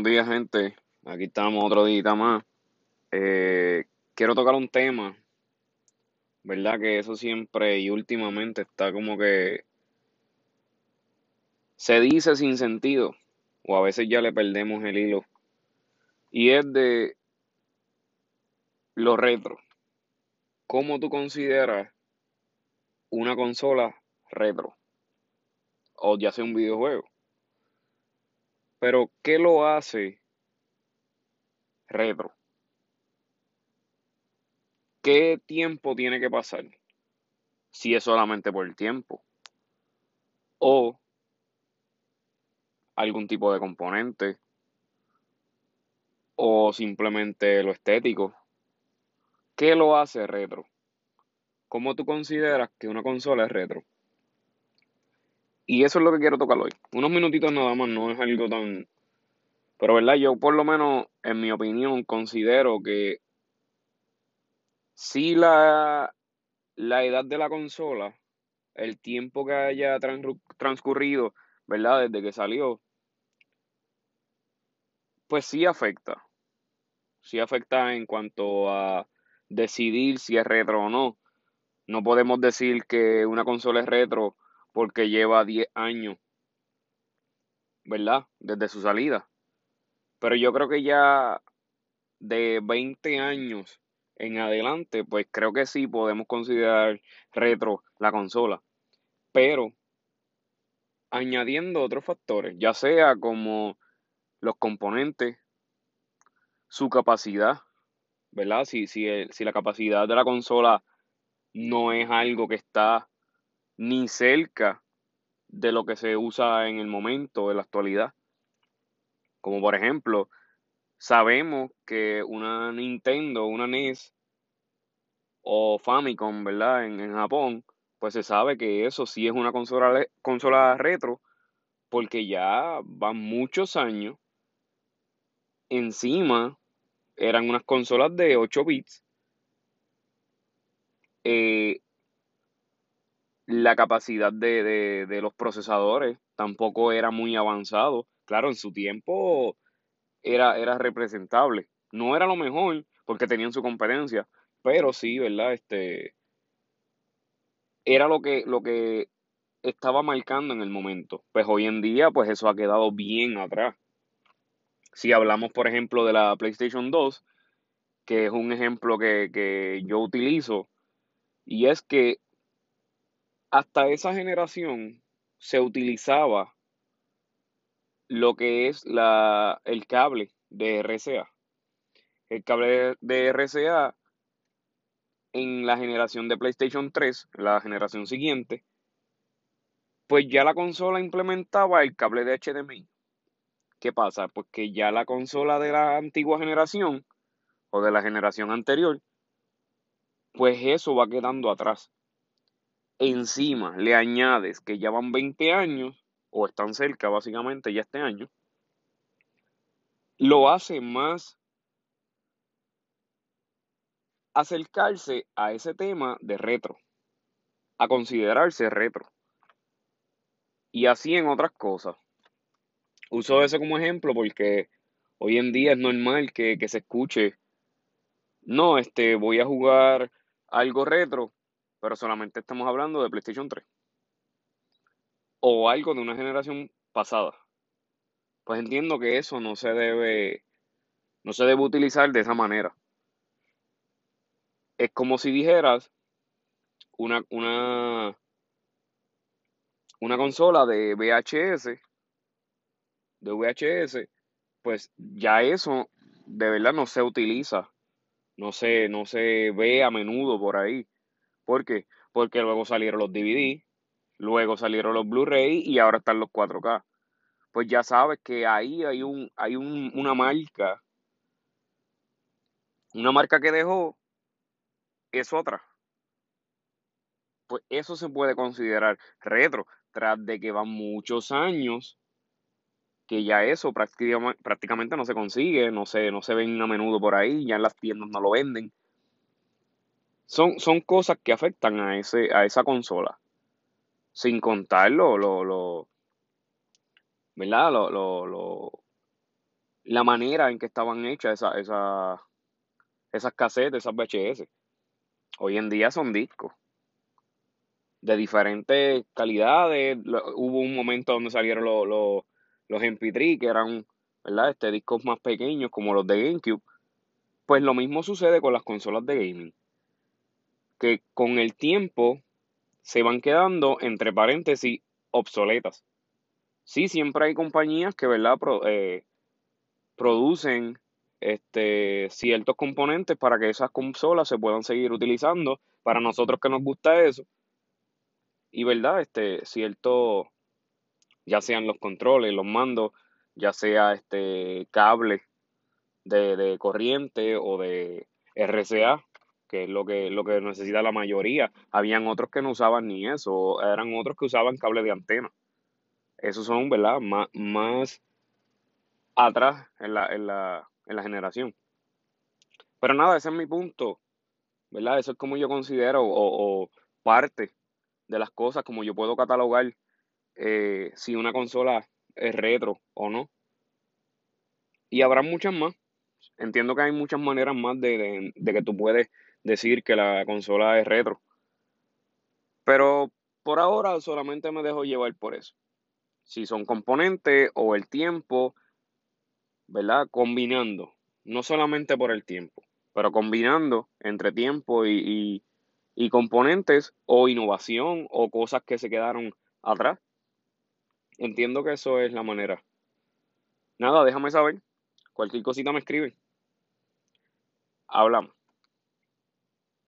Buenos días, gente. Aquí estamos otro día más. Eh, quiero tocar un tema, ¿verdad? Que eso siempre y últimamente está como que se dice sin sentido, o a veces ya le perdemos el hilo. Y es de los retro. ¿Cómo tú consideras una consola retro? O ya sea un videojuego. Pero, ¿qué lo hace retro? ¿Qué tiempo tiene que pasar? Si es solamente por el tiempo. O algún tipo de componente. O simplemente lo estético. ¿Qué lo hace retro? ¿Cómo tú consideras que una consola es retro? Y eso es lo que quiero tocar hoy. Unos minutitos nada más, no es algo tan... Pero verdad, yo por lo menos, en mi opinión, considero que si la, la edad de la consola, el tiempo que haya transcurrido, ¿verdad? Desde que salió, pues sí afecta. Sí afecta en cuanto a decidir si es retro o no. No podemos decir que una consola es retro porque lleva 10 años, ¿verdad? Desde su salida. Pero yo creo que ya de 20 años en adelante, pues creo que sí podemos considerar retro la consola. Pero añadiendo otros factores, ya sea como los componentes, su capacidad, ¿verdad? Si, si, si la capacidad de la consola no es algo que está ni cerca de lo que se usa en el momento, de la actualidad. Como por ejemplo, sabemos que una Nintendo, una NES o Famicom, ¿verdad? En, en Japón, pues se sabe que eso sí es una consola, consola retro, porque ya van muchos años. Encima eran unas consolas de 8 bits. Eh, la capacidad de, los procesadores tampoco era muy avanzado. Claro, en su tiempo era, era representable. No era lo mejor porque tenían su competencia, pero sí, ¿verdad? Este, era lo que, lo que estaba marcando en el momento. Pues hoy en día, pues eso ha quedado bien atrás. Si hablamos, por ejemplo, de la PlayStation 2, que es un ejemplo que, que yo utilizo, y es que hasta esa generación se utilizaba lo que es la, el cable de RCA. El cable de RCA en la generación de PlayStation 3, la generación siguiente, pues ya la consola implementaba el cable de HDMI. ¿Qué pasa? Pues que ya la consola de la antigua generación o de la generación anterior, pues eso va quedando atrás encima le añades que ya van 20 años, o están cerca básicamente ya este año, lo hace más acercarse a ese tema de retro, a considerarse retro. Y así en otras cosas. Uso eso como ejemplo porque hoy en día es normal que, que se escuche, no, este, voy a jugar algo retro pero solamente estamos hablando de PlayStation 3. O algo de una generación pasada. Pues entiendo que eso no se debe, no se debe utilizar de esa manera. Es como si dijeras una, una, una consola de VHS, de VHS, pues ya eso de verdad no se utiliza, no se, no se ve a menudo por ahí. ¿Por qué? Porque luego salieron los DVD, luego salieron los Blu-ray y ahora están los 4K. Pues ya sabes que ahí hay, un, hay una marca. Una marca que dejó es otra. Pues eso se puede considerar retro, tras de que van muchos años que ya eso prácticamente, prácticamente no se consigue, no se, no se ven a menudo por ahí, ya en las tiendas no lo venden. Son, son cosas que afectan a, ese, a esa consola. Sin contar lo, lo, ¿verdad? Lo, lo, la manera en que estaban hechas esa, esa, esas cassettes, esas VHS. Hoy en día son discos de diferentes calidades. hubo un momento donde salieron los, los, los MP3, que eran ¿verdad? Este, discos más pequeños como los de GameCube. Pues lo mismo sucede con las consolas de gaming. Que con el tiempo se van quedando, entre paréntesis, obsoletas. Sí, siempre hay compañías que, ¿verdad? Eh, producen este, ciertos componentes para que esas consolas se puedan seguir utilizando. Para nosotros que nos gusta eso. Y, ¿verdad? Este, cierto, ya sean los controles, los mandos, ya sea este cable de, de corriente o de RCA, que es lo que, lo que necesita la mayoría. Habían otros que no usaban ni eso, eran otros que usaban cable de antena. Esos son, ¿verdad? Más, más atrás en la, en, la, en la generación. Pero nada, ese es mi punto, ¿verdad? Eso es como yo considero o, parte de las cosas, como yo puedo catalogar eh, si una consola es retro o no. Y habrá muchas más. Entiendo que hay muchas maneras más de, de, que tú puedes decir que la consola es retro. Pero por ahora solamente me dejo llevar por eso. Si son componentes o el tiempo, ¿verdad? Combinando. No solamente por el tiempo, pero combinando entre tiempo y, y, componentes o innovación o cosas que se quedaron atrás. Entiendo que eso es la manera. Nada, déjame saber. Cualquier cosita me escribe. Hablamos.